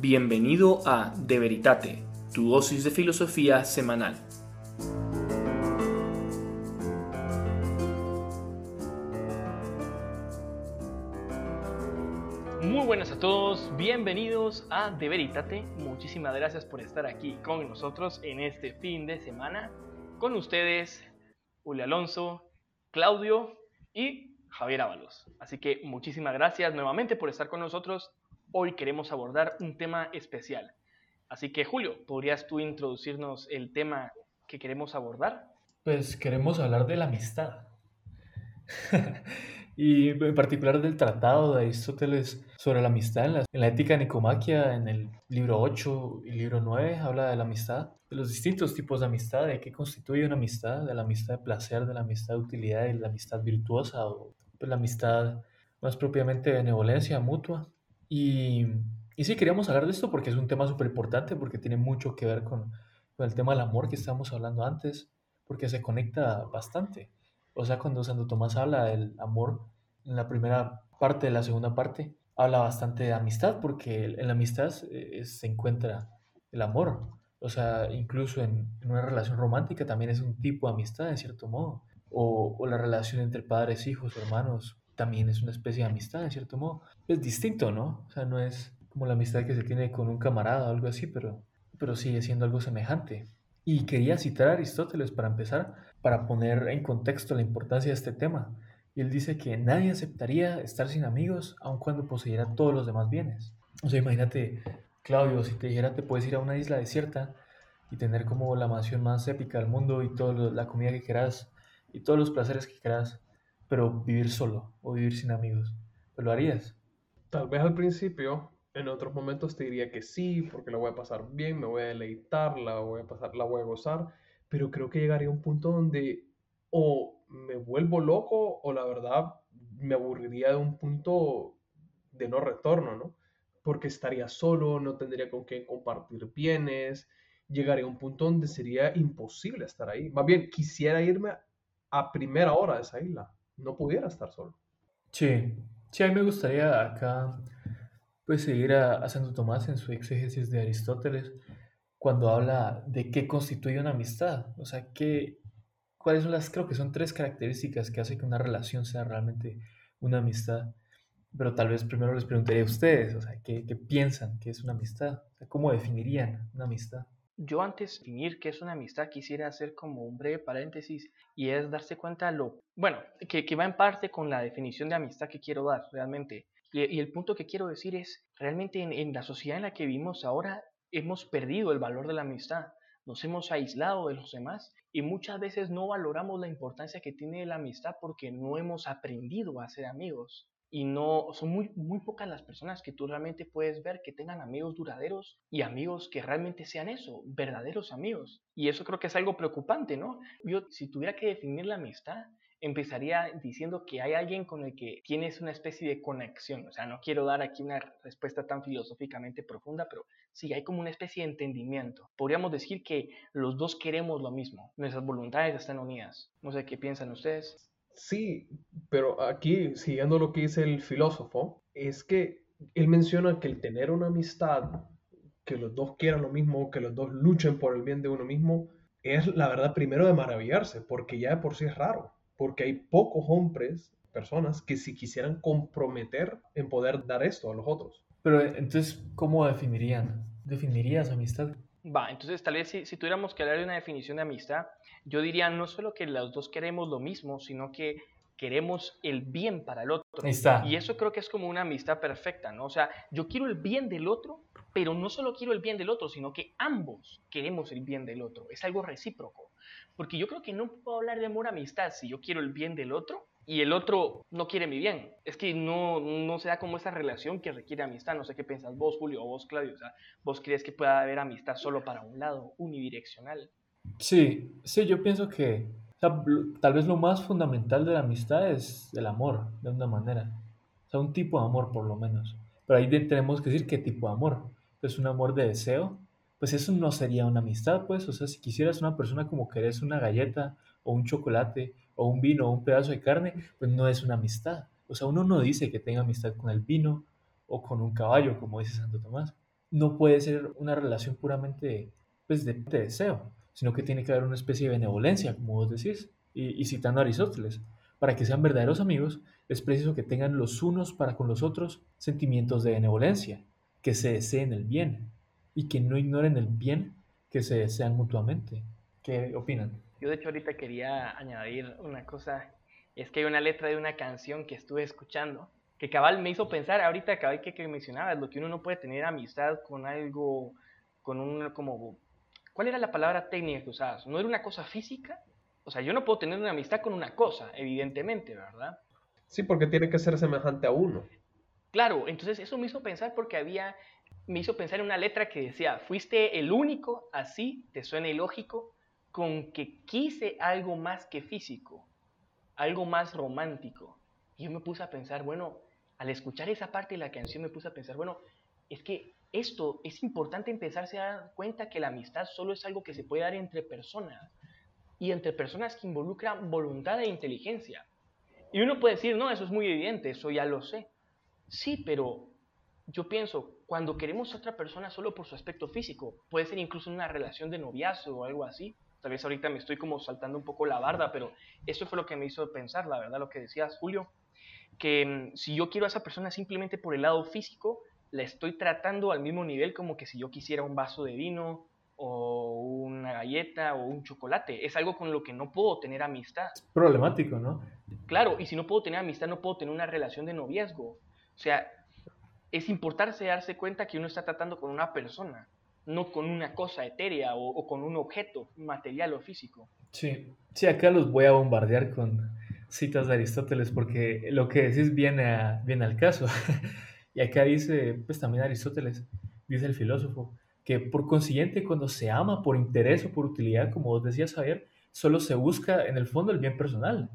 Bienvenido a De Veritate, tu dosis de filosofía semanal. Muy buenas a todos, bienvenidos a De Veritate. Muchísimas gracias por estar aquí con nosotros en este fin de semana. Con ustedes, Julio Alonso, Claudio y Javier Ábalos. Así que muchísimas gracias nuevamente por estar con nosotros hoy queremos abordar un tema especial. Así que Julio, ¿podrías tú introducirnos el tema que queremos abordar? Pues queremos hablar de la amistad. y en particular del tratado de Aristóteles sobre la amistad en la, en la, ética Nicomaquia, en el libro 8 y libro 9, habla de la amistad, de los distintos tipos de amistad, de qué constituye una amistad, de la amistad de placer, de la amistad de utilidad y de la amistad virtuosa, o pues, la amistad más propiamente benevolencia mutua. Y, y sí, queríamos hablar de esto porque es un tema súper importante, porque tiene mucho que ver con, con, el tema del amor que estábamos hablando antes, porque se conecta bastante. O sea, cuando Santo Tomás habla del amor en la primera parte de la segunda parte, habla bastante de amistad, porque en la amistad eh, se encuentra el amor. O sea, incluso en, en, una relación romántica también es un tipo de amistad, en cierto modo. O, o la relación entre padres, hijos, hermanos, también es una especie de amistad, en cierto modo. Es distinto, ¿no? O sea, no es como la amistad que se tiene con un camarada o algo así, pero, pero sigue siendo algo semejante. Y quería citar a Aristóteles para empezar, para poner en contexto la importancia de este tema. Y él dice que nadie aceptaría estar sin amigos aun cuando poseyera todos los demás bienes. O sea, imagínate, Claudio, si te dijera te puedes ir a una isla desierta y tener como la mansión más épica del mundo y toda la comida que quieras y todos los placeres que quieras, pero vivir solo o vivir sin amigos. ¿Lo harías? Tal vez al principio, en otros momentos te diría que sí, porque la voy a pasar bien, me voy a deleitar, la voy a pasar, la voy a gozar, pero creo que llegaría un punto donde o me vuelvo loco o la verdad me aburriría de un punto de no retorno, ¿no? Porque estaría solo, no tendría con quién compartir bienes, llegaría a un punto donde sería imposible estar ahí. Más bien, quisiera irme a primera hora de esa isla no pudiera estar solo. Sí, sí, a mí me gustaría acá pues seguir a, Santo Tomás en su exégesis de Aristóteles cuando habla de qué constituye una amistad, o sea, qué, cuáles son las, creo que son tres características que hacen que una relación sea realmente una amistad. Pero tal vez primero les preguntaría a ustedes, o sea, ¿qué, qué piensan que es una amistad? ¿Cómo definirían una amistad? Yo antes de definir qué es una amistad quisiera hacer como un breve paréntesis y es darse cuenta lo, bueno, que, que va en parte con la definición de amistad que quiero dar realmente. Y, el punto que quiero decir es, realmente en, en la sociedad en la que vivimos ahora hemos perdido el valor de la amistad, nos hemos aislado de los demás y muchas veces no valoramos la importancia que tiene la amistad porque no hemos aprendido a ser amigos y no son muy, muy pocas las personas que tú realmente puedes ver que tengan amigos duraderos y amigos que realmente sean eso, verdaderos amigos. Y eso creo que es algo preocupante, ¿no? Yo si tuviera que definir la amistad, empezaría diciendo que hay alguien con el que tienes una especie de conexión. O sea, no quiero dar aquí una respuesta tan filosóficamente profunda, pero sí, hay como una especie de entendimiento. Podríamos decir que los dos queremos lo mismo, nuestras voluntades están unidas. No sé qué piensan ustedes. Sí, pero aquí, siguiendo lo que dice el filósofo, es que él menciona que el tener una amistad, que los dos quieran lo mismo, que los dos luchen por el bien de uno mismo, es la verdad primero de maravillarse, porque ya de por sí es raro, porque hay pocos hombres, personas, que si quisieran comprometer en poder dar esto a los otros. Pero entonces, ¿cómo definirían? ¿Definirías amistad? Va, entonces tal vez si, si, tuviéramos que hablar de una definición de amistad, yo diría no solo que los dos queremos lo mismo, sino que queremos el bien para el otro. Está. Y eso creo que es como una amistad perfecta, ¿no? O sea, yo quiero el bien del otro, pero no solo quiero el bien del otro, sino que ambos queremos el bien del otro. Es algo recíproco. Porque yo creo que no puedo hablar de amor amistad si yo quiero el bien del otro y el otro no quiere mi bien. Es que no, no se da como esa relación que requiere amistad. No sé qué piensas vos, Julio, o vos, Claudio. O sea, ¿vos crees que pueda haber amistad solo para un lado, unidireccional? Sí, sí, yo pienso que sea, tal vez lo más fundamental de la amistad es el amor, de una manera. O sea, un tipo de amor por lo menos. Pero ahí tenemos que decir qué tipo de amor. ¿Es un amor de deseo? Pues eso no sería una amistad, pues. O sea, si quisieras una persona como querés una galleta o un chocolate o un vino o un pedazo de carne, pues no es una amistad. O sea, uno no dice que tenga amistad con el vino o con un caballo, como dice Santo Tomás. no puede ser una relación puramente pues, de, deseo, sino que tiene que haber una especie de benevolencia, como vos decís, y, citando a Aristóteles. Para que sean verdaderos amigos, es preciso que tengan los unos para con los otros sentimientos de benevolencia, que se deseen el bien, y que no ignoren el bien que se desean mutuamente. ¿Qué opinan? Yo de hecho ahorita quería añadir una cosa, es que hay una letra de una canción que estuve escuchando, que cabal me hizo pensar, ahorita cabal que, que mencionabas, lo que uno no puede tener amistad con algo, con un, como, ¿cuál era la palabra técnica que usabas? ¿No era una cosa física? O sea, yo no puedo tener una amistad con una cosa, evidentemente, ¿verdad? Sí, porque tiene que ser semejante a uno. Claro, entonces eso me hizo pensar porque había, me hizo pensar en una letra que decía, fuiste el único, así, te suena ilógico, con que quise algo más que físico, algo más romántico. Y yo me puse a pensar, bueno, al escuchar esa parte de la canción me puse a pensar, bueno, es que esto es importante empezarse a dar cuenta que la amistad solo es algo que se puede dar entre personas y entre personas que involucran voluntad e inteligencia. Y uno puede decir, no, eso es muy evidente, eso ya lo sé. Sí, pero yo pienso, cuando queremos a otra persona solo por su aspecto físico, puede ser incluso una relación de noviazgo o algo así, Tal vez ahorita me estoy como saltando un poco la barda, pero eso fue lo que me hizo pensar, la verdad, lo que decías, Julio, que mm, si yo quiero a esa persona simplemente por el lado físico, la estoy tratando al mismo nivel como que si yo quisiera un vaso de vino o una galleta o un chocolate. Es algo con lo que no puedo tener amistad. Es problemático, ¿no? Claro, y si no puedo tener amistad, no puedo tener una relación de noviazgo. O sea, es importante darse cuenta que uno está tratando con una persona no con una cosa etérea o, con un objeto material o físico. Sí, sí, acá los voy a bombardear con citas de Aristóteles porque lo que decís viene, viene al caso. y acá dice, pues también Aristóteles, dice el filósofo, que por consiguiente cuando se ama por interés o por utilidad, como vos decías, Javier, solo se busca en el fondo el bien personal.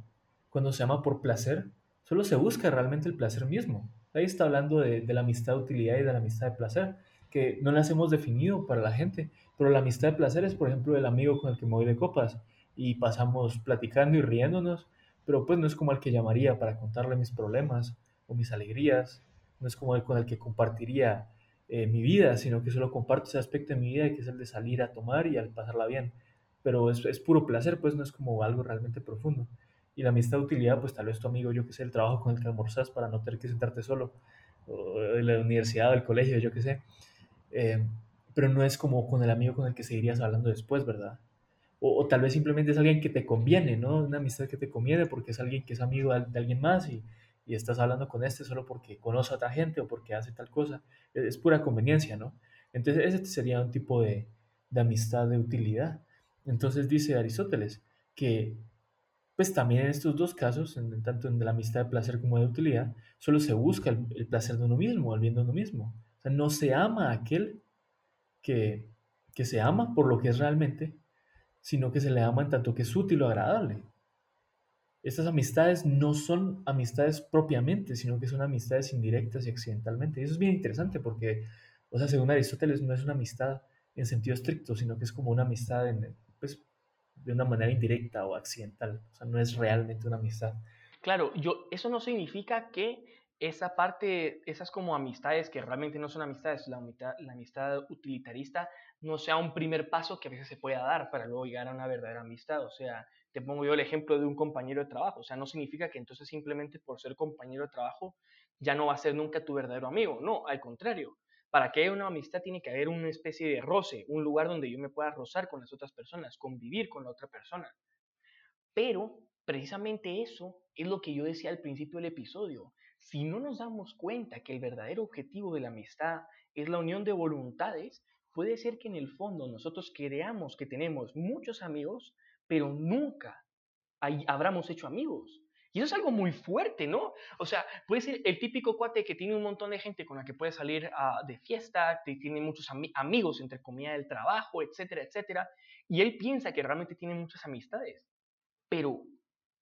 Cuando se ama por placer, solo se busca realmente el placer mismo. Ahí está hablando de, de la amistad de utilidad y de la amistad de placer que no las hemos definido para la gente, pero la amistad de placer es, por ejemplo, el amigo con el que me voy de copas y pasamos platicando y riéndonos, pero pues no es como el que llamaría para contarle mis problemas o mis alegrías, no es como el con el que compartiría eh, mi vida, sino que solo comparto ese aspecto de mi vida que es el de salir a tomar y al pasarla bien, pero es, es puro placer, pues no es como algo realmente profundo. Y la amistad de utilidad, pues tal vez tu amigo, yo que sé, el trabajo con el que almorzas para no tener que sentarte solo, o de la universidad o el colegio, yo que sé. Eh, pero no es como con el amigo con el que seguirías hablando después, ¿verdad? O, tal vez simplemente es alguien que te conviene, ¿no? Una amistad que te conviene porque es alguien que es amigo de, alguien más y, y, estás hablando con este solo porque conoce a otra gente o porque hace tal cosa. Es, pura conveniencia, ¿no? Entonces ese sería un tipo de, de amistad de utilidad. Entonces dice Aristóteles que pues también en estos dos casos, en, tanto en la amistad de placer como de utilidad, solo se busca el, placer de uno mismo, el bien de uno mismo no se ama a aquel que, que se ama por lo que es realmente, sino que se le ama en tanto que es útil o agradable. Estas amistades no son amistades propiamente, sino que son amistades indirectas y accidentalmente. Y eso es bien interesante porque, o sea, según Aristóteles, no es una amistad en sentido estricto, sino que es como una amistad en, pues, de una manera indirecta o accidental. O sea, no es realmente una amistad. Claro, yo, eso no significa que esa parte, esas como amistades que realmente no son amistades, la, la amistad utilitarista no sea un primer paso que a veces se pueda dar para luego llegar a una verdadera amistad. O sea, te pongo yo el ejemplo de un compañero de trabajo. O sea, no significa que entonces simplemente por ser compañero de trabajo ya no va a ser nunca tu verdadero amigo. No, al contrario. Para que haya una amistad tiene que haber una especie de roce, un lugar donde yo me pueda rozar con las otras personas, convivir con la otra persona. Pero precisamente eso es lo que yo decía al principio del episodio. Si no nos damos cuenta que el verdadero objetivo de la amistad es la unión de voluntades, puede ser que en el fondo nosotros creamos que tenemos muchos amigos, pero nunca habramos hecho amigos. Y eso es algo muy fuerte, ¿no? O sea, puede ser el típico cuate que tiene un montón de gente con la que puede salir ah, de fiesta, que tiene muchos amigos, entre comillas, del trabajo, etcétera, etcétera, y él piensa que realmente tiene muchas amistades, pero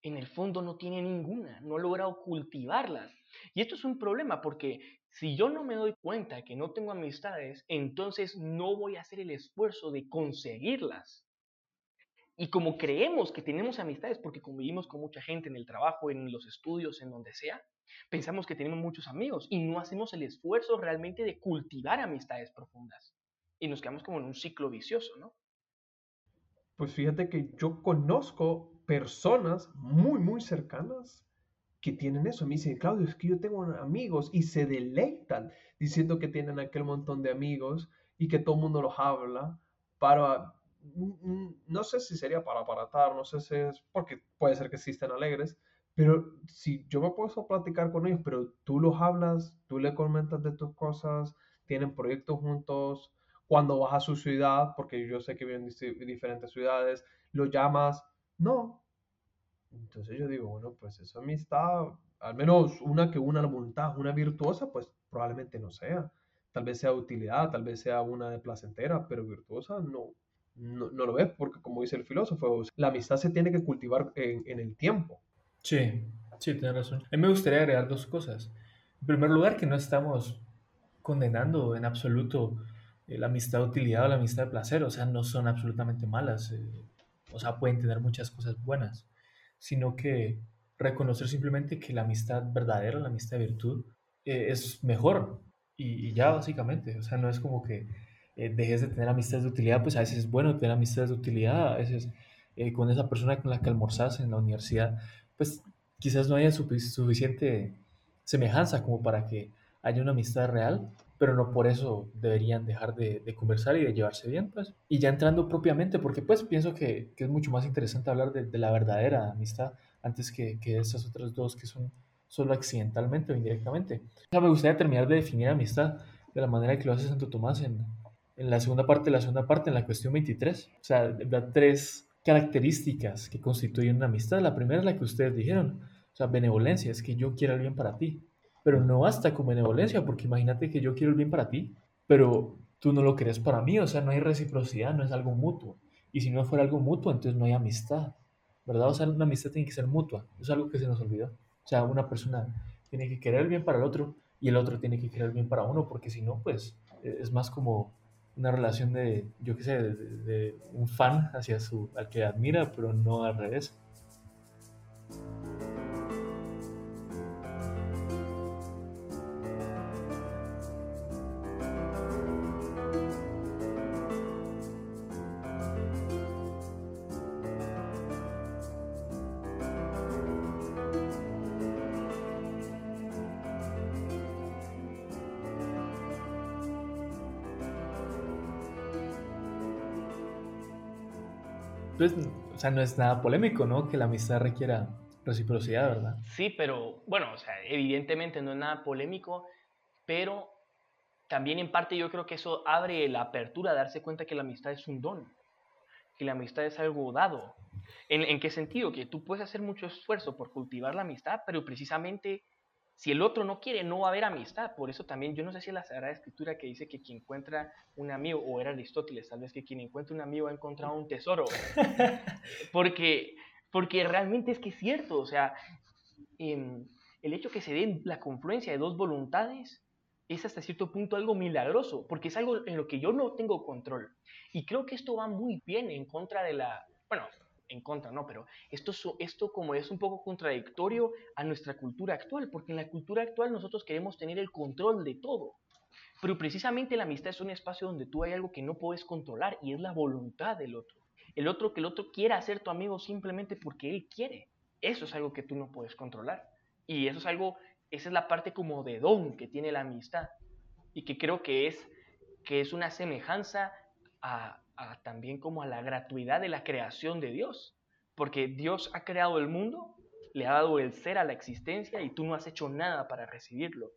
en el fondo no tiene ninguna, no ha logrado cultivarlas. Y esto es un problema porque si yo no me doy cuenta que no tengo amistades, entonces no voy a hacer el esfuerzo de conseguirlas. Y como creemos que tenemos amistades porque convivimos con mucha gente en el trabajo, en los estudios, en donde sea, Pensamos que tenemos muchos amigos y no hacemos el esfuerzo realmente de cultivar amistades profundas. Y nos quedamos como en un ciclo vicioso, ¿no? Pues fíjate que yo conozco personas muy, muy cercanas que tienen eso. Me dicen, Claudio, es que yo tengo amigos y se deleitan diciendo que tienen aquel montón de amigos y que todo el mundo los habla para, no sé si sería para aparatar, no sé si es porque puede ser que existen alegres, pero si yo me puedo platicar con ellos, pero tú los hablas, tú le comentas de tus cosas, tienen proyectos juntos, cuando vas a su ciudad, porque yo sé que viven en diferentes ciudades, lo llamas, no, entonces yo digo, bueno, pues esa amistad, al menos una que una la voluntad, una virtuosa, pues probablemente no sea. Tal vez sea utilidad, tal vez sea una de placentera, pero virtuosa no, no, lo ves, porque como dice el filósofo, la amistad se tiene que cultivar en, en el tiempo. Sí, sí, tienes razón. A mí me gustaría agregar dos cosas. En primer lugar, que no estamos condenando en absoluto eh, la amistad de utilidad o la amistad de placer, o sea, no son absolutamente malas, eh, o sea, pueden tener muchas cosas buenas sino que reconocer simplemente que la amistad verdadera, la amistad de virtud, eh, es mejor. Y, ya básicamente, o sea, no es como que eh, dejes de tener amistades de utilidad, pues a veces es bueno tener amistades de utilidad, a veces eh, con esa persona con la que almorzas en la universidad, pues quizás no haya suficiente semejanza como para que haya una amistad real, pero no por eso deberían dejar de, conversar y de llevarse bien, pues. Y ya entrando propiamente, porque pues pienso que, que es mucho más interesante hablar de, de, la verdadera amistad antes que, que esas otras dos que son solo accidentalmente o indirectamente. Me gustaría terminar de definir amistad de la manera que lo hace Santo Tomás en, en la segunda parte, la segunda parte, en la cuestión 23. O sea, da tres características que constituyen una amistad. La primera es la que ustedes dijeron, o sea, benevolencia, es que yo quiero el bien para ti. Pero no basta con benevolencia, porque imagínate que yo quiero el bien para ti, pero tú no lo querés para mí, o sea, no hay reciprocidad, no es algo mutuo. Y si no fuera algo mutuo, entonces no hay amistad, ¿verdad? O sea, una amistad tiene que ser mutua, es algo que se nos olvidó. O sea, una persona tiene que querer el bien para el otro y el otro tiene que querer el bien para uno, porque si no, pues e, es más como una relación de, yo qué sé, de, un fan hacia su, al que admira, pero no al revés. Sea, no es nada polémico, ¿no? Que la amistad requiera reciprocidad, ¿verdad? Sí, pero bueno, o sea, evidentemente no es nada polémico, pero también en parte yo creo que eso abre la apertura a darse cuenta que la amistad es un don, que la amistad es algo dado. ¿En, en qué sentido? Que tú puedes hacer mucho esfuerzo por cultivar la amistad, pero precisamente si el otro no quiere, no va a haber amistad. Por eso también, yo no sé si es la Sagrada Escritura que dice que quien encuentra un amigo, o era Aristóteles, tal vez que quien encuentra un amigo ha encontrado un tesoro. porque, porque realmente es que es cierto, o sea, em, el hecho que se dé la confluencia de dos voluntades es hasta cierto punto algo milagroso, porque es algo en lo que yo no tengo control. Y creo que esto va muy bien en contra de la, bueno, en contra, no, pero esto, esto como es un poco contradictorio a nuestra cultura actual, porque en la cultura actual nosotros queremos tener el control de todo. Pero precisamente la amistad es un espacio donde tú hay algo que no puedes controlar y es la voluntad del otro. El otro que el otro quiera ser tu amigo simplemente porque él quiere. Eso es algo que tú no puedes controlar. Y eso es algo, esa es la parte como de don que tiene la amistad. Y que creo que es, que es una semejanza a, también como a la gratuidad de la creación de Dios. Porque Dios ha creado el mundo, le ha dado el ser a la existencia y tú no has hecho nada para recibirlo.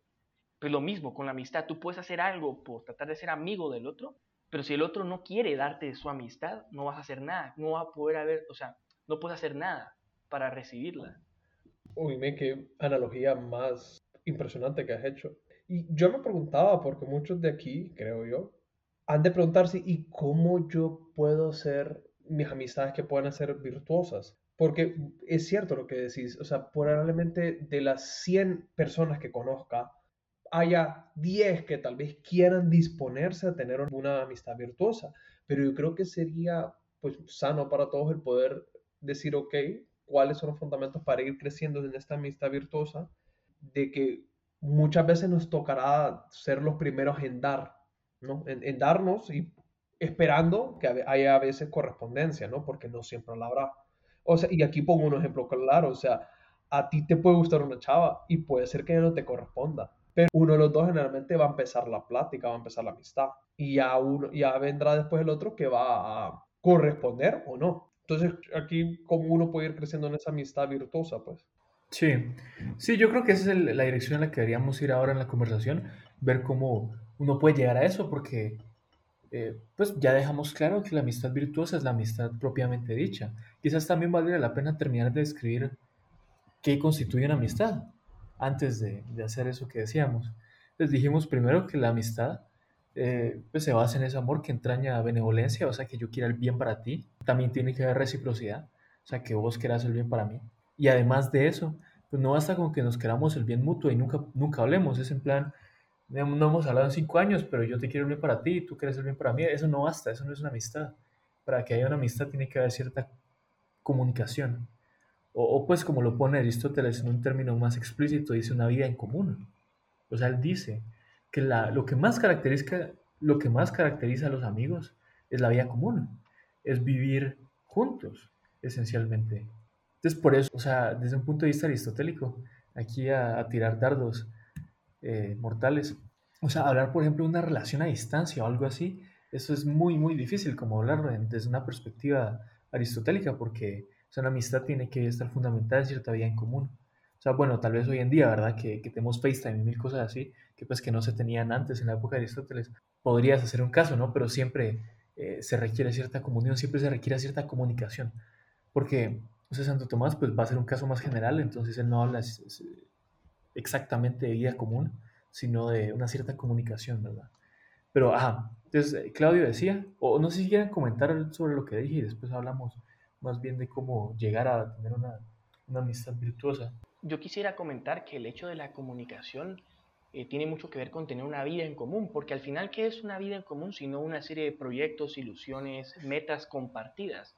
Pues lo mismo con la amistad, tú puedes hacer algo por tratar de ser amigo del otro, pero si el otro no quiere darte su amistad, no vas a hacer nada, no va a poder haber, o sea, no puedes hacer nada para recibirla. Uy, me qué analogía más impresionante que has hecho. Y yo me preguntaba, porque muchos de aquí, creo yo, han de preguntarse, ¿y cómo yo puedo ser mis amistades que puedan ser virtuosas? Porque es cierto lo que decís, o sea, probablemente de las 100 personas que conozca, haya 10 que tal vez quieran disponerse a tener una amistad virtuosa, pero yo creo que sería pues sano para todos el poder decir, ok, cuáles son los fundamentos para ir creciendo en esta amistad virtuosa de que muchas veces nos tocará ser los primeros en dar, ¿no? En, darnos y esperando que haya a veces correspondencia, ¿no? Porque no siempre la habrá. O sea, y aquí pongo un ejemplo claro, o sea, a ti te puede gustar una chava y puede ser que no te corresponda, pero uno de los dos generalmente va a empezar la plática, va a empezar la amistad y ya, uno, ya vendrá después el otro que va a corresponder o no. Entonces, aquí como uno puede ir creciendo en esa amistad virtuosa, pues. Sí, sí, yo creo que esa es la dirección en la que deberíamos ir ahora en la conversación, ver cómo uno puede llegar a eso, porque eh, pues ya dejamos claro que la amistad virtuosa es la amistad propiamente dicha. Quizás también valdría la pena terminar de describir qué constituye una amistad antes de, hacer eso que decíamos. Les dijimos primero que la amistad eh, pues se basa en ese amor que entraña benevolencia, o sea, que yo quiera el bien para ti. También tiene que haber reciprocidad, o sea, que vos quieras el bien para mí. Y además de eso, pues no basta con que nos queramos el bien mutuo y nunca, nunca hablemos. Es en plan, no hemos hablado en cinco años, pero yo te quiero el bien para ti tú quieres el bien para mí. Eso no basta, eso no es una amistad. Para que haya una amistad tiene que haber cierta comunicación. O, pues como lo pone Aristóteles en un término más explícito, dice una vida en común. O sea, él dice que la, lo, que más caracteriza, lo que más caracteriza a los amigos es la vida común, es vivir juntos, esencialmente. Entonces, por eso, o sea, desde un punto de vista aristotélico, aquí a, tirar dardos eh, mortales, o sea, hablar, por ejemplo, de una relación a distancia o algo así, eso es muy, muy difícil como hablarlo desde una perspectiva aristotélica, porque o sea, una amistad tiene que estar fundamentada en cierta vida en común. O sea, bueno, tal vez hoy en día, ¿verdad? Que, tenemos FaceTime y mil cosas así, que pues que no se tenían antes en la época de Aristóteles. Podrías hacer un caso, ¿no? Pero siempre eh, se requiere cierta comunión, siempre se requiere cierta comunicación. Porque o sea, Santo Tomás pues va a ser un caso más general, entonces él no habla exactamente de vida común, sino de una cierta comunicación, ¿verdad? Pero, ajá, entonces eh, Claudio decía, o no sé si quieren comentar sobre lo que dije y después hablamos más bien de cómo llegar a tener una, una amistad virtuosa. Yo quisiera comentar que el hecho de la comunicación eh, tiene mucho que ver con tener una vida en común, porque al final, ¿qué es una vida en común? Sino una serie de proyectos, ilusiones, metas compartidas.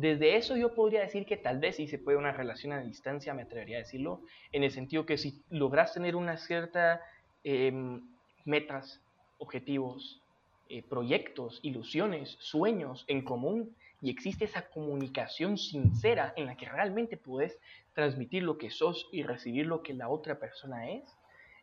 Desde eso yo podría decir que tal vez sí se puede una relación a distancia, me atrevería a decirlo, en el sentido que si logras tener una cierta em, metas, objetivos, eh, proyectos, ilusiones, sueños en común y existe esa comunicación sincera en la que realmente puedes transmitir lo que sos y recibir lo que la otra persona es,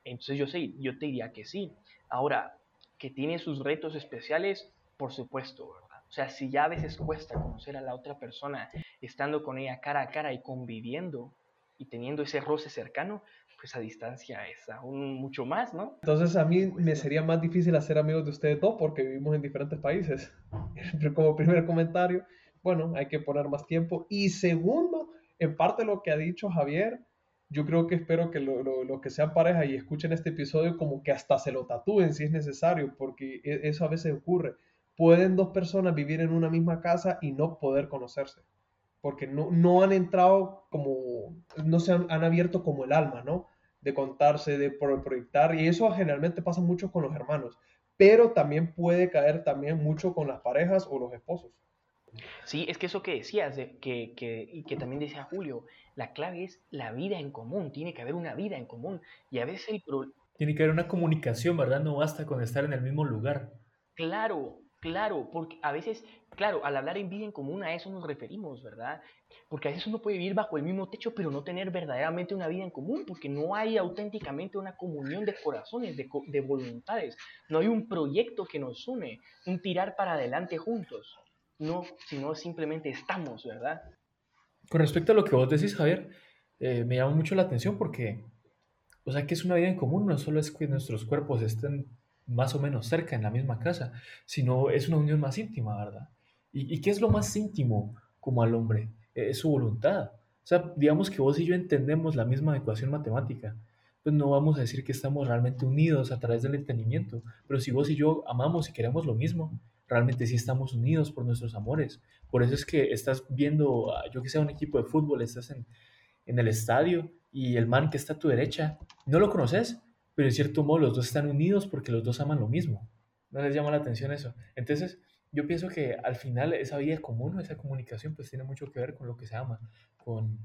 entonces yo sé, yo te diría que sí. Ahora, que tiene sus retos especiales, por supuesto, ¿verdad? O sea, si ya a veces cuesta conocer a la otra persona, estando con ella cara a cara y conviviendo y teniendo ese roce cercano, pues a distancia es aún mucho más, ¿no? Entonces a mí me sería más difícil hacer amigos de ustedes dos porque vivimos en diferentes países. Como primer comentario, bueno, hay que poner más tiempo. Y segundo, en parte lo que ha dicho Javier, yo creo que espero que los lo, que sean pareja y escuchen este episodio como que hasta se lo tatúen si es necesario, porque e, eso a veces ocurre pueden dos personas vivir en una misma casa y no poder conocerse, porque no, no han entrado como, no se han, abierto como el alma, ¿no? De contarse, de proyectar, y eso generalmente pasa mucho con los hermanos, pero también puede caer también mucho con las parejas o los esposos. Sí, es que eso que decías, que, que, y que también decía Julio, la clave es la vida en común, tiene que haber una vida en común, y a veces el Tiene que haber una comunicación, ¿verdad? No basta con estar en el mismo lugar. Claro, Claro, porque a veces, claro, al hablar en vida en común a eso nos referimos, ¿verdad? Porque a veces uno puede vivir bajo el mismo techo, pero no tener verdaderamente una vida en común, porque no hay auténticamente una comunión de corazones, de, de voluntades, no hay un proyecto que nos une, un tirar para adelante juntos, no, sino simplemente estamos, ¿verdad? Con respecto a lo que vos decís, Javier, eh, me llama mucho la atención porque, o sea, que es una vida en común, no solo es que nuestros cuerpos estén más o menos cerca, en la misma casa, sino es una unión más íntima, ¿verdad? ¿Y, qué es lo más íntimo como al hombre? E, es su voluntad. O sea, digamos que vos y yo entendemos la misma ecuación matemática, pues no vamos a decir que estamos realmente unidos a través del entendimiento, pero si vos y yo amamos y queremos lo mismo, realmente sí estamos unidos por nuestros amores. Por eso es que estás viendo, yo que sea un equipo de fútbol, estás en, en el estadio y el man que está a tu derecha, no lo conoces, pero en cierto modo los dos están unidos porque los dos aman lo mismo. ¿No les llama la atención eso? Entonces, yo pienso que al final esa vida común, esa comunicación, pues tiene mucho que ver con lo que se ama, con,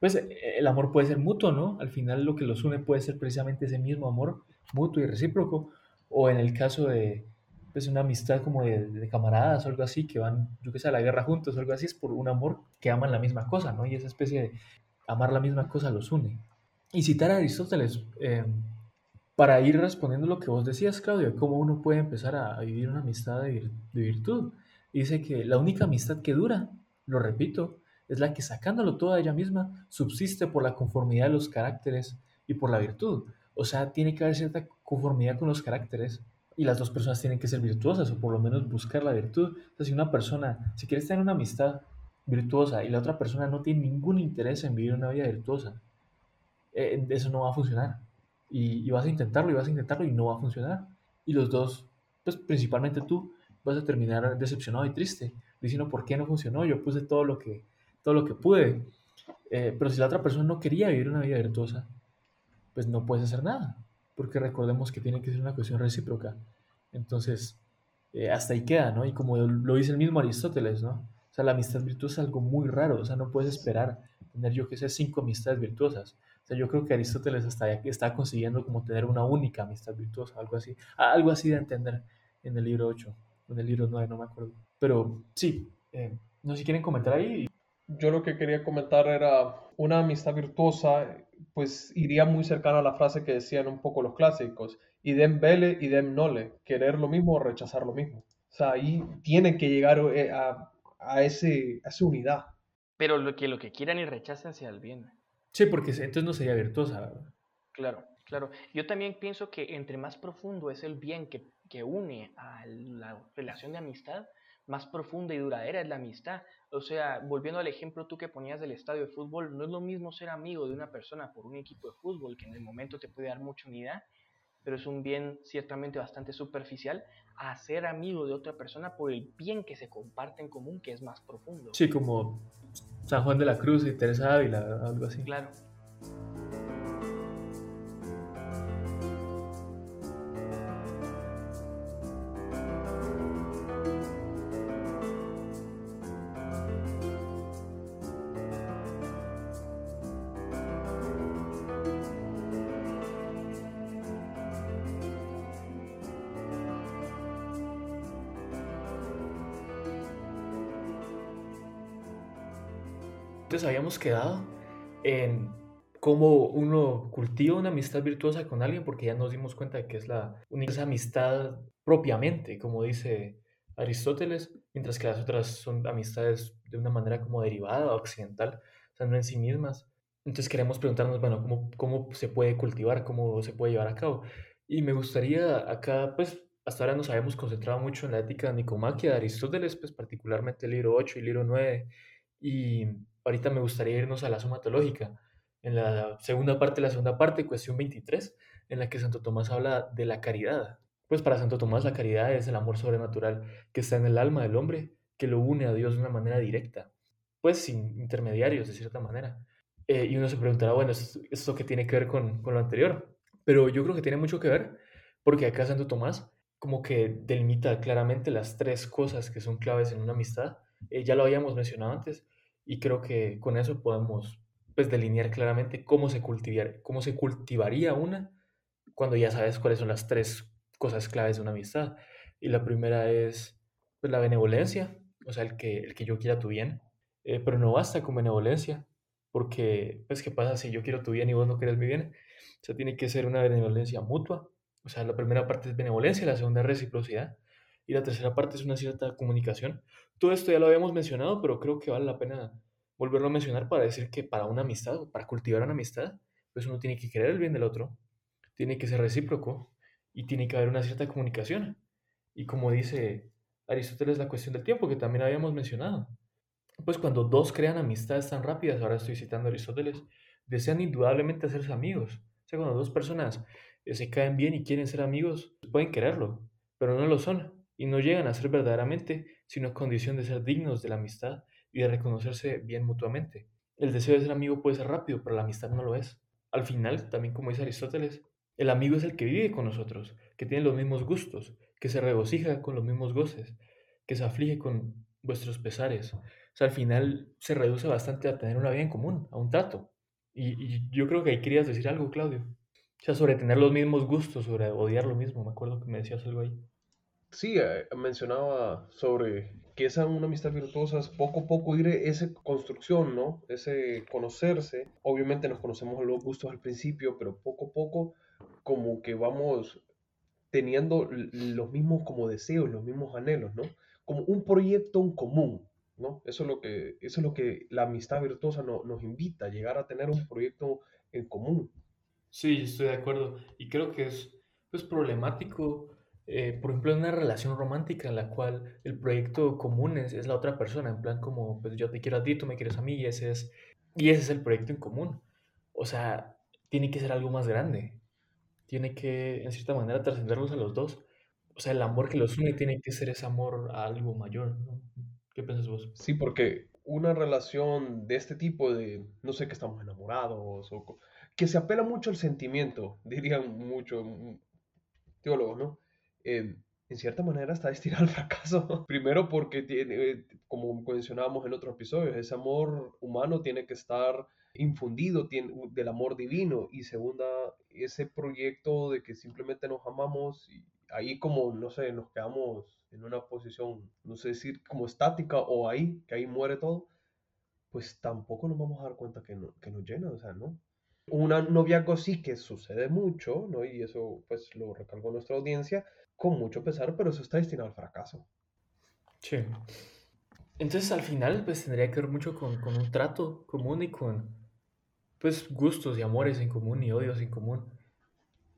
pues el amor puede ser mutuo, ¿no? Al final lo que los une puede ser precisamente ese mismo amor mutuo y recíproco, o en el caso de pues una amistad como de, camaradas o algo así, que van, yo qué sé, a la guerra juntos o algo así, es por un amor que aman la misma cosa, ¿no? Y esa especie de amar la misma cosa los une. Y citar a Aristóteles, eh, para ir respondiendo lo que vos decías, Claudio, cómo uno puede empezar a, vivir una amistad de, virtud. dice que la única amistad que dura, lo repito, es la que sacándolo toda ella misma subsiste por la conformidad de los caracteres y por la virtud. O sea, tiene que haber cierta conformidad con los caracteres y las dos personas tienen que ser virtuosas o por lo menos buscar la virtud. Entonces, si una persona, si quieres tener una amistad virtuosa y la otra persona no tiene ningún interés en vivir una vida virtuosa, eh, eso no va a funcionar. Y, vas a intentarlo y vas a intentarlo y no va a funcionar. Y los dos, pues principalmente tú, vas a terminar decepcionado y triste, diciendo por qué no funcionó, yo puse todo lo que, todo lo que pude. Eh, pero si la otra persona no quería vivir una vida virtuosa, pues no puedes hacer nada, porque recordemos que tiene que ser una cuestión recíproca. Entonces, eh, hasta ahí queda, ¿no? Y como lo dice el mismo Aristóteles, ¿no? O sea, la amistad virtuosa es algo muy raro, o sea, no puedes esperar tener, yo que sé, cinco amistades virtuosas. O sea, yo creo que Aristóteles hasta está consiguiendo como tener una única amistad virtuosa, algo así. Algo así de entender en el libro 8, en el libro 9, no me acuerdo. Pero sí, eh, no sé si quieren comentar ahí. Yo lo que quería comentar era una amistad virtuosa, pues iría muy cercana a la frase que decían un poco los clásicos, idem vele, idem nole, querer lo mismo o rechazar lo mismo. O sea, ahí tienen que llegar eh, a, a, ese, a esa unidad. Pero lo que, lo que quieran y rechacen sea el bien. Sí, porque entonces no sería virtuosa, ¿verdad? Claro, claro. Yo también pienso que entre más profundo es el bien que, que une a la relación de amistad, más profunda y duradera es la amistad. O sea, volviendo al ejemplo tú que ponías del estadio de fútbol, no es lo mismo ser amigo de una persona por un equipo de fútbol que en el momento te puede dar mucha unidad, pero es un bien ciertamente bastante superficial, a ser amigo de otra persona por el bien que se comparte en común, que es más profundo. Sí, como San Juan de la Cruz y Teresa Ávila, algo así. Claro. Quedado en cómo uno cultiva una amistad virtuosa con alguien, porque ya nos dimos cuenta de que es la única amistad propiamente, como dice Aristóteles, mientras que las otras son amistades de una manera como derivada occidental, o sea, no en sí mismas. Entonces queremos preguntarnos, bueno, ¿cómo, cómo se puede cultivar, cómo se puede llevar a cabo? Y me gustaría acá, pues, hasta ahora nos habíamos concentrado mucho en la ética Nicomaquia de Aristóteles, pues particularmente el libro 8 y el libro 9, y ahorita me gustaría irnos a la suma teológica. En la segunda parte, la segunda parte, cuestión 23, en la que Santo Tomás habla de la caridad. Pues para Santo Tomás la caridad es el amor sobrenatural que está en el alma del hombre, que lo une a Dios de una manera directa, pues sin intermediarios de cierta manera. Eh, y uno se preguntará, bueno, ¿esto, qué tiene que ver con, con lo anterior? Pero yo creo que tiene mucho que ver, porque acá Santo Tomás como que delimita claramente las tres cosas que son claves en una amistad. Eh, ya lo habíamos mencionado antes, y creo que con eso podemos pues, delinear claramente cómo se, cultivar, cómo se cultivaría una cuando ya sabes cuáles son las tres cosas claves de una amistad. Y la primera es pues, la benevolencia, o sea, el que, el que yo quiera tu bien. Eh, pero no basta con benevolencia, porque, pues, ¿qué pasa si yo quiero tu bien y vos no quieres mi bien? O sea, tiene que ser una benevolencia mutua. O sea, la primera parte es benevolencia, la segunda es reciprocidad y la tercera parte es una cierta comunicación. Todo esto ya lo habíamos mencionado, pero creo que vale la pena volverlo a mencionar para decir que para una amistad, para cultivar una amistad, pues uno tiene que querer el bien del otro, tiene que ser recíproco y tiene que haber una cierta comunicación. Y como dice Aristóteles, la cuestión del tiempo, que también habíamos mencionado. Pues cuando dos crean amistades tan rápidas, ahora estoy citando a Aristóteles, desean indudablemente hacerse amigos. O sea, cuando dos personas eh, se caen bien y quieren ser amigos, pueden quererlo, pero no lo son y no llegan a ser verdaderamente, sino condición de ser dignos de la amistad y de reconocerse bien mutuamente. El deseo de ser amigo puede ser rápido, pero la amistad no lo es. Al final, también como dice Aristóteles, el amigo es el que vive con nosotros, que tiene los mismos gustos, que se regocija con los mismos goces, que se aflige con vuestros pesares. O sea, al final se reduce bastante a tener una vida en común, a un trato. Y, yo creo que ahí querías decir algo, Claudio. O sea, sobre tener los mismos gustos, sobre odiar lo mismo. Me acuerdo que me decías algo ahí. Sí, eh, mencionaba sobre que esa una amistad virtuosa es poco a poco ir esa construcción, ¿no? Ese conocerse. Obviamente nos conocemos los gustos al principio, pero poco a poco como que vamos teniendo los mismos como deseos, los mismos anhelos, ¿no? Como un proyecto en común, ¿no? Eso es lo que, eso es lo que la amistad virtuosa nos invita, a llegar a tener un proyecto en común. Sí, estoy de acuerdo. Y creo que es pues, problemático, eh, por ejemplo, en una relación romántica en la cual el proyecto común es, es, la otra persona, en plan como, pues yo te quiero a ti, tú me quieres a mí, y ese es, y ese es el proyecto en común. O sea, tiene que ser algo más grande. Tiene que, en cierta manera, trascenderlos a los dos. O sea, el amor que los une tiene que ser ese amor a algo mayor, ¿no? ¿Qué piensas vos? Sí, porque una relación de este tipo de, no sé, que estamos enamorados, o que se apela mucho al sentimiento, dirían muchos teólogos, ¿no? Eh, en cierta manera está destinado al fracaso. Primero porque, tiene, como mencionábamos en otros episodios, ese amor humano tiene que estar infundido tiene, del amor divino. Y segunda, ese proyecto de que simplemente nos amamos y ahí como, no sé, nos quedamos en una posición, no sé decir, como estática o ahí, que ahí muere todo, pues tampoco nos vamos a dar cuenta que, no, que nos llena, o sea, ¿no? Una noviazgo sí que sucede mucho, ¿no? Y eso pues lo recalcó nuestra audiencia, con mucho pesar, pero eso está destinado al fracaso. Sí. Entonces al final pues tendría que ver mucho con, con un trato común y con pues gustos y amores en común y odios en común.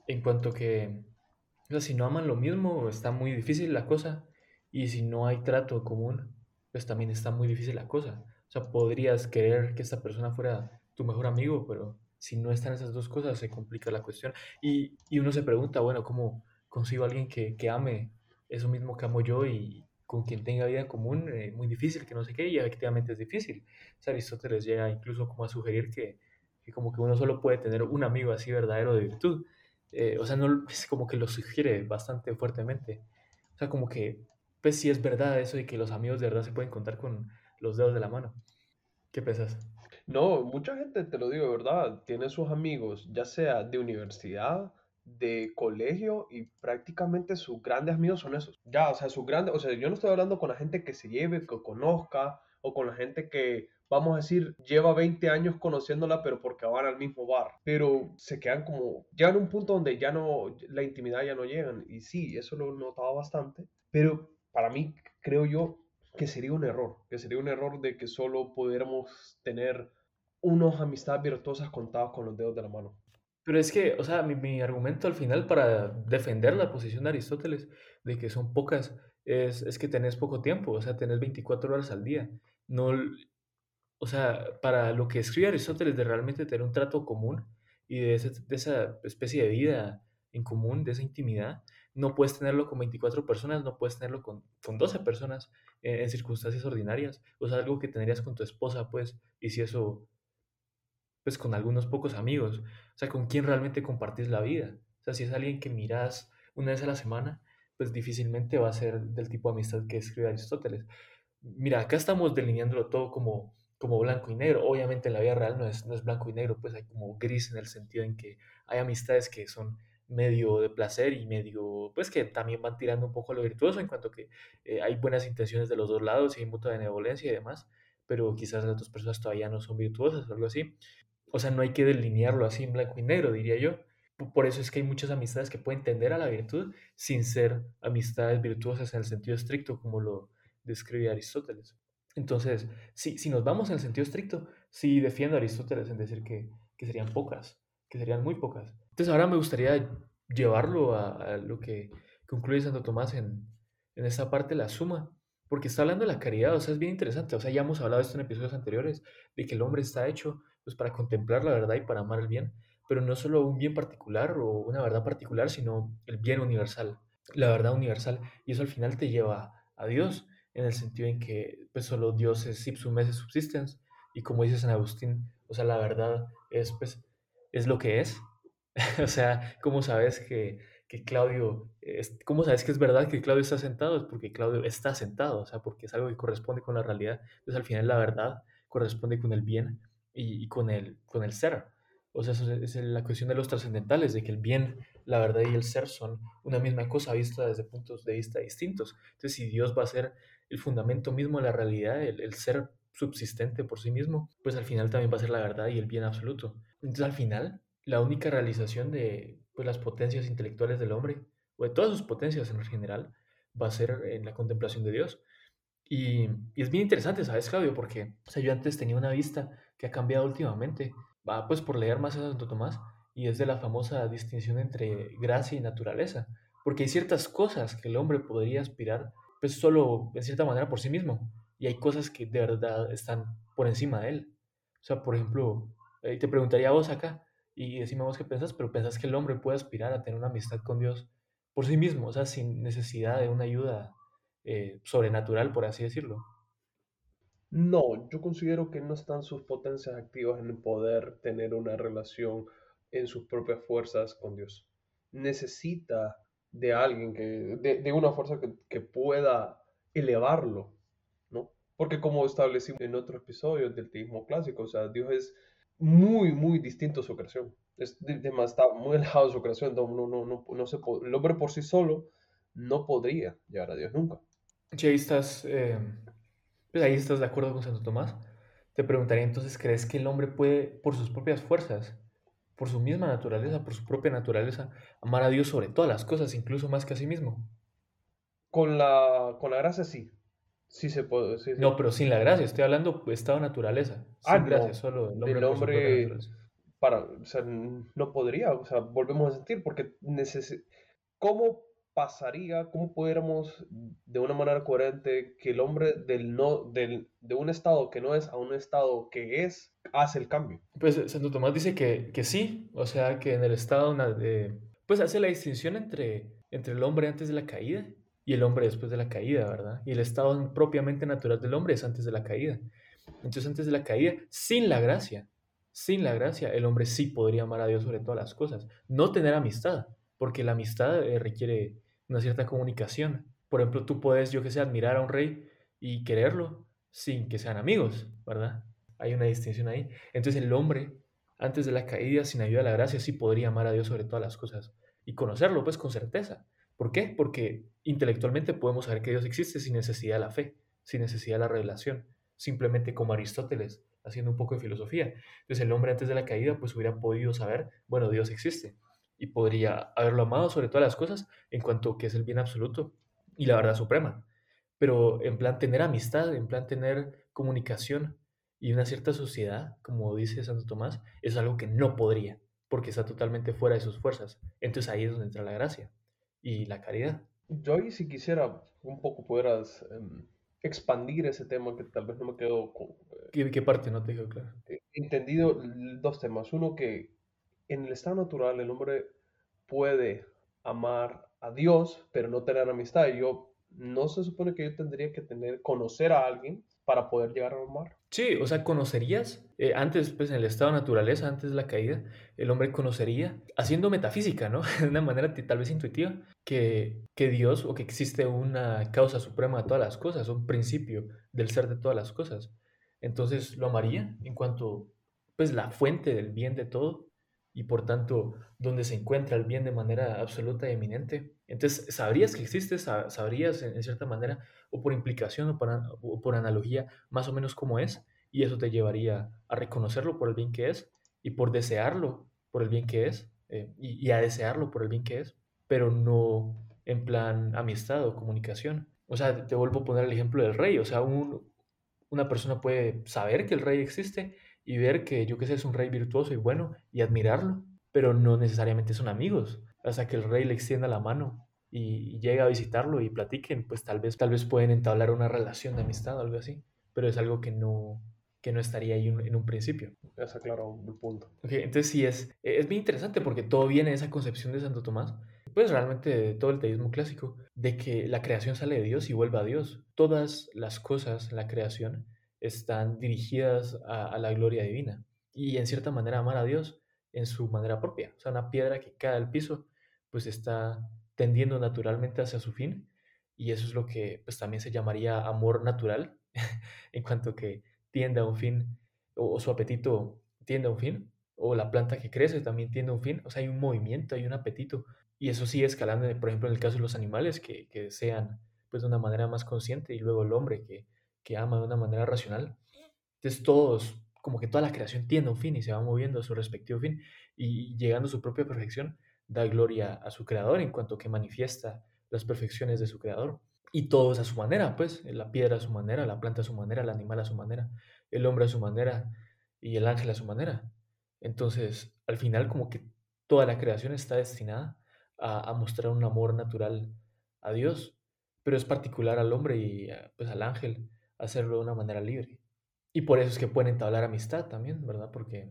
En cuanto que o sea, si no aman lo mismo, está muy difícil la cosa. Y si no hay trato común, pues también está muy difícil la cosa. O sea, podrías querer que esta persona fuera tu mejor amigo, pero si no están esas dos cosas, se complica la cuestión. Y, y uno se pregunta, bueno, ¿cómo consigo a alguien que, que, ame eso mismo que amo yo y con quien tenga vida en común? Eh, muy difícil, que no sé qué, y efectivamente es difícil. O sea, Aristóteles llega incluso como a sugerir que, que como que uno solo puede tener un amigo así verdadero de virtud. Eh, o sea, no, como que lo sugiere bastante fuertemente. O sea, como que, pues sí es verdad eso de que los amigos de verdad se pueden contar con los dedos de la mano. ¿Qué piensas? No, mucha gente, te lo digo de verdad, tiene sus amigos, ya sea de universidad, de colegio, y prácticamente sus grandes amigos son esos. Ya, o sea, sus grandes, o sea, yo no estoy hablando con la gente que se lleve, que conozca, o con la gente que vamos a decir, lleva 20 años conociéndola, pero porque van al mismo bar. Pero se quedan como, llegan a un punto donde ya no, la intimidad ya no llegan. Y sí, eso lo notaba bastante. Pero para mí, creo yo que sería un error, que sería un error de que solo pudiéramos tener unos amistades virtuosas contadas con los dedos de la mano. Pero es que, o sea, mi, mi, argumento al final para defender la posición de Aristóteles de que son pocas es, es que tenés poco tiempo, o sea, tenés 24 horas al día. No, o sea, para lo que escribe Aristóteles de realmente tener un trato común y de, esa especie de vida en común, de esa intimidad, no puedes tenerlo con 24 personas, no puedes tenerlo con, con 12 personas en, circunstancias ordinarias, o sea, algo que tendrías con tu esposa, pues, y si eso, pues con algunos pocos amigos, o sea, con quién realmente compartís la vida, o sea, si es alguien que miras una vez a la semana, pues difícilmente va a ser del tipo de amistad que escribe Aristóteles. Mira, acá estamos delineándolo todo como como blanco y negro. Obviamente en la vida real no es, no es blanco y negro, pues hay como gris en el sentido en que hay amistades que son medio de placer y medio, pues que también van tirando un poco a lo virtuoso en cuanto que eh, hay buenas intenciones de los dos lados y hay mutua benevolencia y demás, pero quizás las otras personas todavía no son virtuosas o algo así. O sea, no hay que delinearlo así en blanco y negro, diría yo. Por eso es que hay muchas amistades que pueden tender a la virtud sin ser amistades virtuosas en el sentido estricto, como lo describe Aristóteles. Entonces, si, si nos vamos en el sentido estricto, sí defiendo a Aristóteles en decir que, que serían pocas, que serían muy pocas. Entonces ahora me gustaría llevarlo a, lo que concluye Santo Tomás en, en esta parte, la suma, porque está hablando de la caridad, o sea, es bien interesante, o sea, ya hemos hablado de esto en episodios anteriores, de que el hombre está hecho pues para contemplar la verdad y para amar el bien, pero no solo un bien particular o una verdad particular, sino el bien universal, la verdad universal, y eso al final te lleva a Dios en el sentido en que pues solo Dios es ipsum esse subsistens y como dice San Agustín, o sea, la verdad es pues es lo que es. o sea, ¿cómo sabes que, que Claudio, es, cómo sabes que es verdad que Claudio está sentado? Es porque Claudio está sentado, o sea, porque es algo que corresponde con la realidad. Entonces al final la verdad corresponde con el bien y, con, el, con el ser. O sea, es la cuestión de los trascendentales, de que el bien, la verdad y el ser son una misma cosa vista desde puntos de vista distintos. Entonces, si Dios va a ser el fundamento mismo de la realidad, el, ser subsistente por sí mismo, pues al final también va a ser la verdad y el bien absoluto. Entonces, al final, la única realización de pues, las potencias intelectuales del hombre, o de todas sus potencias en general, va a ser en la contemplación de Dios. Y, y, es bien interesante, ¿sabes, Claudio? Porque o sea, yo antes tenía una vista que ha cambiado últimamente, va pues por leer más a Santo Tomás, y es de la famosa distinción entre gracia y naturaleza, porque hay ciertas cosas que el hombre podría aspirar, pues solo en cierta manera por sí mismo, y hay cosas que de verdad están por encima de él. O sea, por ejemplo, eh, te preguntaría a vos acá, y decime vos qué pensás, pero pensás que el hombre puede aspirar a tener una amistad con Dios por sí mismo, o sea, sin necesidad de una ayuda eh, sobrenatural, por así decirlo. No, yo considero que no están sus potencias activas en poder tener una relación en sus propias fuerzas con Dios. Necesita de alguien que, de, una fuerza que, pueda elevarlo, ¿no? Porque como establecimos en otro episodio del teísmo clásico, o sea, Dios es muy, muy distinto a su creación. Es, está muy alejado de su creación, no, no, no, no se el hombre por sí solo no podría llegar a Dios nunca. Estás, eh, pues ahí estás de acuerdo con Santo Tomás. Te preguntaría entonces, ¿crees que el hombre puede, por sus propias fuerzas, por su misma naturaleza, por su propia naturaleza, amar a Dios sobre todas las cosas, incluso más que a sí mismo? Con la, con la gracia sí. Sí se puede. no, pero sin la gracia, estoy hablando estado naturaleza. Ah, sin gracia, solo el hombre. para, o sea, no podría, o sea, volvemos a sentir, porque neces ¿cómo pasaría, cómo pudiéramos de una manera coherente que el hombre del no, del, de un estado que no es a un estado que es, hace el cambio? Pues Santo Tomás dice que, que sí, o sea, que en el estado, de, pues hace la distinción entre, entre el hombre antes de la caída y el hombre después de la caída, ¿verdad? Y el estado propiamente natural del hombre es antes de la caída. Entonces, antes de la caída, sin la gracia, sin la gracia, el hombre sí podría amar a Dios sobre todas las cosas. No tener amistad, porque la amistad eh, requiere una cierta comunicación. Por ejemplo, tú puedes, yo que sé, admirar a un rey y quererlo sin que sean amigos, ¿verdad? Hay una distinción ahí. Entonces el hombre, antes de la caída, sin ayuda de la gracia, sí podría amar a Dios sobre todas las cosas y conocerlo, pues con certeza. ¿Por qué? Porque intelectualmente podemos saber que Dios existe sin necesidad de la fe, sin necesidad de la revelación, simplemente como Aristóteles, haciendo un poco de filosofía. Entonces el hombre antes de la caída pues hubiera podido saber, bueno, Dios existe y podría haberlo amado sobre todas las cosas en cuanto que es el bien absoluto y la verdad suprema. Pero en plan tener amistad, en plan tener comunicación y una cierta sociedad, como dice Santo Tomás, es algo que no podría, porque está totalmente fuera de sus fuerzas. Entonces ahí es donde entra la gracia y la caridad. Yo ahí si quisiera un poco pudieras em, expandir ese tema que tal vez no me quedó... Con, ¿Qué, ¿Qué, parte no te quedó claro? Entendido dos temas. Uno que en el estado natural el hombre puede amar a Dios, pero no tener amistad. Yo no se supone que yo tendría que tener, conocer a alguien para poder llegar a amar. Sí, o sea, conocerías, eh, antes, pues en el estado de naturaleza, antes de la caída, el hombre conocería, haciendo metafísica, ¿no? De una manera tal vez intuitiva, que, que Dios o que existe una causa suprema de todas las cosas, un principio del ser de todas las cosas. Entonces lo amaría en cuanto, pues, la fuente del bien de todo y por tanto donde se encuentra el bien de manera absoluta y eminente. Entonces, sabrías que existe, sabrías en, cierta manera, o por implicación o por, por, analogía, más o menos cómo es, y eso te llevaría a reconocerlo por el bien que es y por desearlo por el bien que es, eh, y, a desearlo por el bien que es, pero no en plan amistad o comunicación. O sea, te vuelvo a poner el ejemplo del rey, o sea, un, una persona puede saber que el rey existe y ver que yo que sé es un rey virtuoso y bueno y admirarlo, pero no necesariamente son amigos. Hasta que el rey le extienda la mano y, llega a visitarlo y platiquen, pues tal vez, tal vez pueden entablar una relación de amistad o algo así, pero es algo que no, que no estaría ahí en un principio. Está claro el punto. Okay, entonces sí, es, es bien interesante porque todo viene de esa concepción de Santo Tomás, pues realmente todo el teísmo clásico, de que la creación sale de Dios y vuelve a Dios. Todas las cosas la creación están dirigidas a, la gloria divina. Y en cierta manera amar a Dios en su manera propia. O sea, una piedra que cae al piso, pues está tendiendo naturalmente hacia su fin. Y eso es lo que pues también se llamaría amor natural en cuanto que tiende a un fin o, su apetito tiende a un fin, o la planta que crece también tiende a un fin, o sea, hay un movimiento, hay un apetito, y eso sigue escalando, por ejemplo, en el caso de los animales que, que desean pues de una manera más consciente y luego el hombre que, que ama de una manera racional. Entonces todos, como que toda la creación tiene un fin y se va moviendo a su respectivo fin y llegando a su propia perfección, da gloria a su creador en cuanto que manifiesta las perfecciones de su creador. Y todos a su manera, pues, la piedra a su manera, la planta a su manera, el animal a su manera, el hombre a su manera y el ángel a su manera. Entonces, al final, como que toda la creación está destinada a, a mostrar un amor natural a Dios, pero es particular al hombre y pues al ángel hacerlo de una manera libre. Y por eso es que pueden entablar amistad también, ¿verdad? Porque,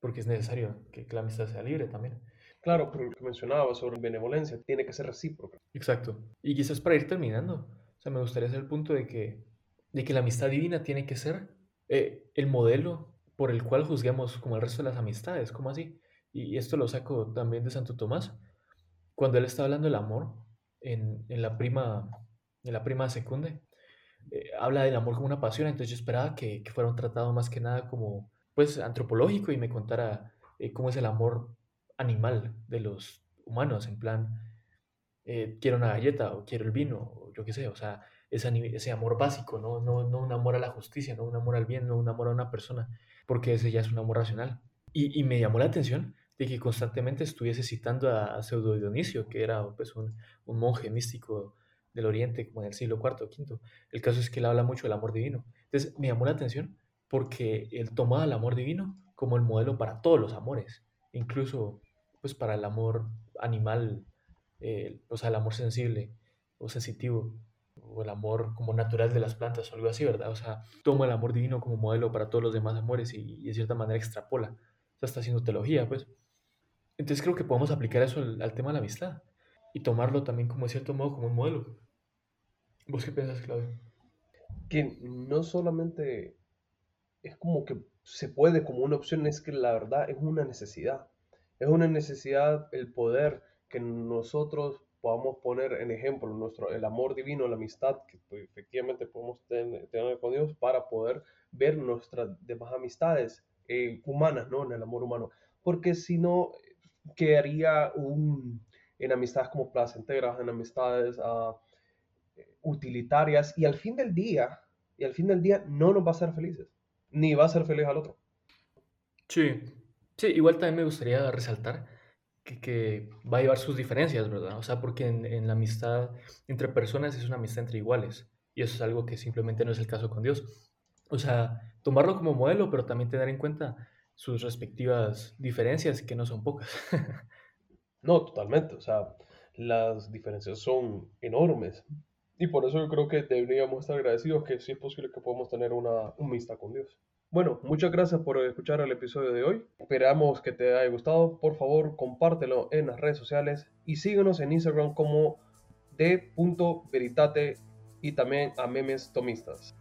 porque es necesario que, la amistad sea libre también. Claro, pero lo que mencionaba sobre benevolencia tiene que ser recíproca. Exacto. Y quizás para ir terminando, o sea, me gustaría hacer el punto de que, de que la amistad divina tiene que ser eh, el modelo por el cual juzguemos como el resto de las amistades, como así. Y esto lo saco también de Santo Tomás, cuando él está hablando del amor en, en la prima, en la prima secunde, eh, habla del amor como una pasión, entonces yo esperaba que, que, fuera un tratado más que nada como, pues, antropológico y me contara eh, cómo es el amor animal de los humanos, en plan, eh, quiero una galleta o quiero el vino, o yo qué sé, o sea, ese, ese amor básico, ¿no? No, no un amor a la justicia, no un amor al bien, no un amor a una persona, porque ese ya es un amor racional. Y, y me llamó la atención de que constantemente estuviese citando a, a Pseudo Dionisio, que era pues un, un monje místico del Oriente, como en el siglo IV o V. El caso es que él habla mucho del amor divino. Entonces me llamó la atención porque él tomaba el amor divino como el modelo para todos los amores, incluso pues para el amor animal, o sea, el amor sensible o sensitivo, o el amor como natural de las plantas o algo así, ¿verdad? O sea, toma el amor divino como modelo para todos los demás amores y, de cierta manera extrapola. O sea, está haciendo teología, pues. Entonces creo que podemos aplicar eso al tema de la amistad y tomarlo también como de cierto modo como un modelo. ¿Vos qué piensas, Claudio? Que no solamente es como que se puede como una opción, es que la verdad es una necesidad. Es una necesidad el poder que nosotros podamos poner en ejemplo nuestro, el amor divino, la amistad que pues, efectivamente podemos tener, con Dios para poder ver nuestras demás amistades eh, humanas, ¿no? En el amor humano. Porque si no, quedaría un, en amistades como placenteras, en amistades uh, utilitarias y al fin del día, y al fin del día no nos va a hacer felices, ni va a ser feliz al otro. Sí, sí, igual también me gustaría resaltar que, que va a llevar sus diferencias, ¿verdad? O sea, porque en, en, la amistad entre personas es una amistad entre iguales y eso es algo que simplemente no es el caso con Dios. O sea, tomarlo como modelo, pero también tener en cuenta sus respectivas diferencias, que no son pocas. No, totalmente. O sea, las diferencias son enormes. Y por eso yo creo que deberíamos estar agradecidos que sí es posible que podamos tener una amistad con Dios. Bueno, muchas gracias por escuchar el episodio de hoy. Esperamos que te haya gustado. Por favor, compártelo en las redes sociales y síguenos en Instagram como de.veritate y también a memes tomistas.